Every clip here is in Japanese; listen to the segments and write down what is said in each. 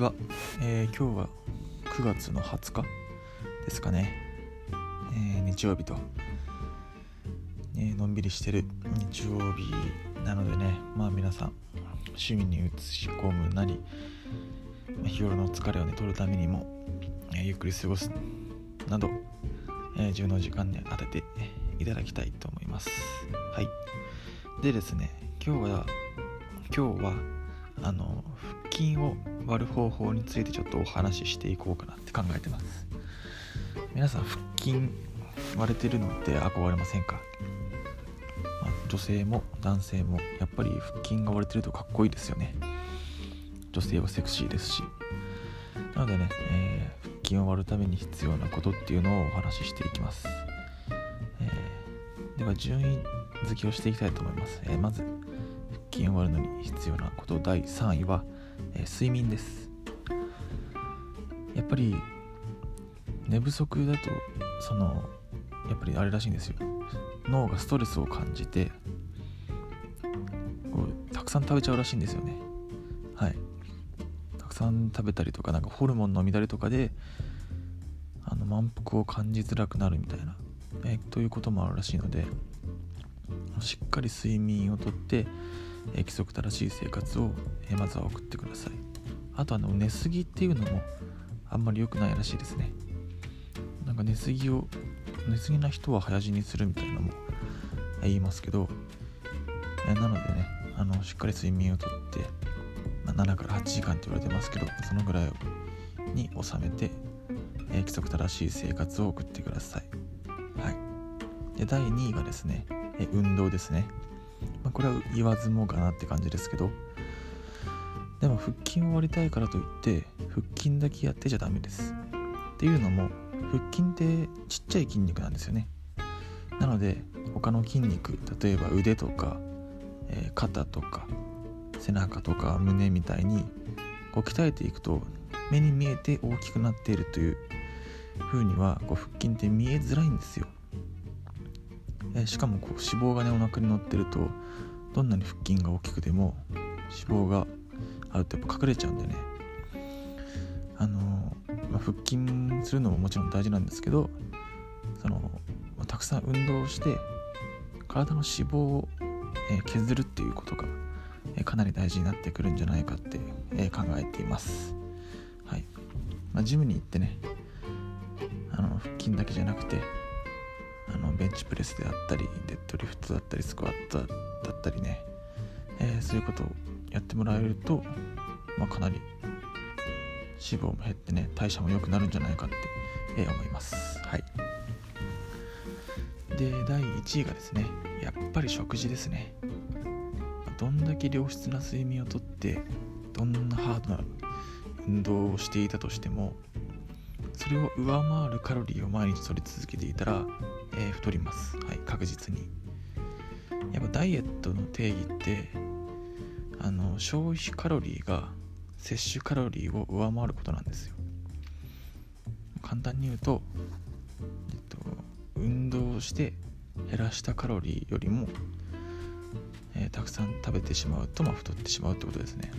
ちは、えー、今日は9月の20日ですかね、えー、日曜日と、えー、のんびりしてる日曜日なのでね。まあ皆さん趣味に移し込むなり日頃の疲れをね取るためにも、えゆっくり過ごすなど、え自分の時間で当てていただきたいと思います。はい。でですね今日は今日はあの腹筋を割る方法についてちょっとお話ししていこうかなって考えてます。皆さん腹筋割れてるのって憧れませんか、まあ、女性も男性もやっぱり腹筋が割れてるとかっこいいですよね。女性はセクシーですし。なのでね、えー、腹筋を割るために必要なことっていうのをお話ししていきます、えー、では順位付けをしていきたいと思います、えー、まず筋を割るのに必要なこと第3位は、えー、睡眠です。やっぱり寝不足だとそのやっぱりあれらしいんですよ。脳がストレスを感じてこうたくさん食べちゃうらしいんですよね。はい。たくさん食べたりとかなんかホルモンの乱れとかであの満腹を感じづらくなるみたいな、えー、ということもあるらしいのでしっかり睡眠をとってえ規則正しい生活を、えまずは送ってください。あとあの寝すぎっていうのもあんまり良くないらしいですね。なんか寝すぎを寝すぎな人は早死にするみたいなのも言いますけど、なのでねあのしっかり睡眠をとって、ま、7から8時間って言われてますけどそのぐらいに収めて、え規則正しい生活を送ってください。はい。で第2位がですね、え運動ですね。まあ、これは言わずもがなって感じですけどでも腹筋を割りたいからといって腹筋だけやってちゃダメです。っていうのも腹筋ってちっちゃい筋肉なんですよね。なので他の筋肉例えば腕とか、えー、肩とか背中とか胸みたいにこう鍛えていくと目に見えて大きくなっているという風にはこう腹筋って見えづらいんですよ。えしかもこう脂肪がねお腹に乗ってるとどんなに腹筋が大きくても脂肪があるとやっぱ隠れちゃうんでね。あのまあ、腹筋するのももちろん大事なんですけどその、まあ、たくさん運動をして体の脂肪を、え、削るっていうことが、え、かなり大事になってくるんじゃないかって、え、考えています。はい、まあ、ジムに行ってねあの腹筋だけじゃなくてあのベンチプレスであったりデッドリフトだったりスクワットだったりね、えー、そういうことをやってもらえると、まあ、かなり脂肪も減ってね代謝も良くなるんじゃないかって、えー、思います。はい。で第1位がですねやっぱり食事ですね。どんだけ良質な睡眠をとってどんなハードな運動をしていたとしてもそれを上回るカロリーを毎日取り続けていたら、えー、太ります。はい、確実に。やっぱダイエットの定義って、あの、消費カロリーが摂取カロリーを上回ることなんですよ。簡単に言うと、えっと、運動して減らしたカロリーよりも、えー、たくさん食べてしまうと、まあ、太ってしまうってことですね。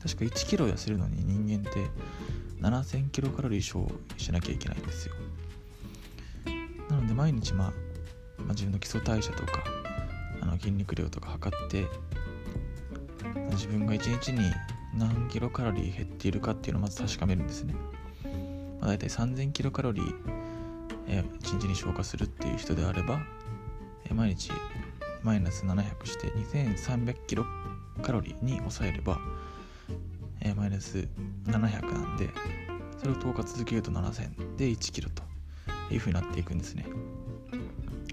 確か1キロ痩せるのに人間って7000キロカロリー消費しなきゃいけないんですよで毎日、まあ、まあ、自分の基礎代謝とかあの筋肉量とか測って自分が1日に何キロカロリー減っているかっていうのをまず確かめるんですね、まあ、大体3000キロカロリー、えー、1日に消化するっていう人であれば、え、毎日マイナス700して2300キロカロリーに抑えればえ、マイナス700なんでそれを10日続けると7000で1キロと。いうふうになっていくんですね。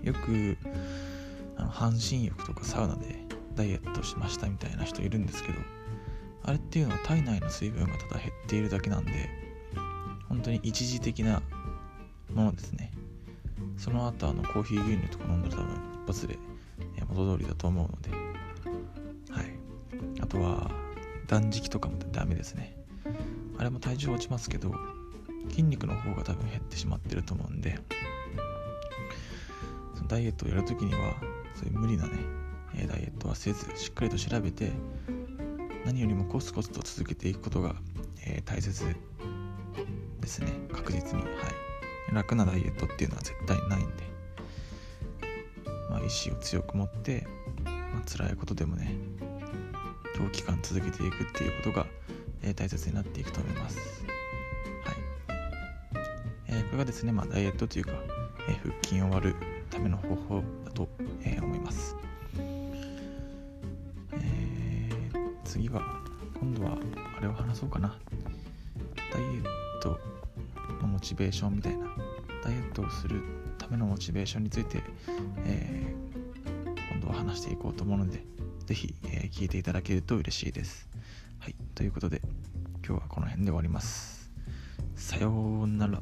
よくあの半身浴とかサウナでダイエットしましたみたいな人いるんですけどあれっていうのは体内の水分がただ減っているだけなんで本当に一時的なものですね。その後あのコーヒー牛乳とか飲んだら多分一発で元通りだと思うので。はい。あとは断食とかもダメですね。あれも体重落ちますけど筋肉の方が多分減ってしまってると思うんでそのダイエットをやるときにはそういう無理なねダイエットはせずしっかりと調べて何よりもコツコツと続けていくことが、えー、大切ですね。確実に。はい。楽なダイエットっていうのは絶対ないんで、まあ、意志を強く持って、まあ、辛いことでもね長期間続けていくっていうことが、えー、大切になっていくと思います、え、これがですね、まあ、ダイエットというか、え腹筋を割るための方法だと、え思います。え次は今度はあれを話そうかな。ダイエットのモチベーションみたいな。ダイエットをするためのモチベーションについて、えー、今度は話していこうと思うので是非、えー、聞いていただけると嬉しいです。はいということで今日はこの辺で終わります。さようなら。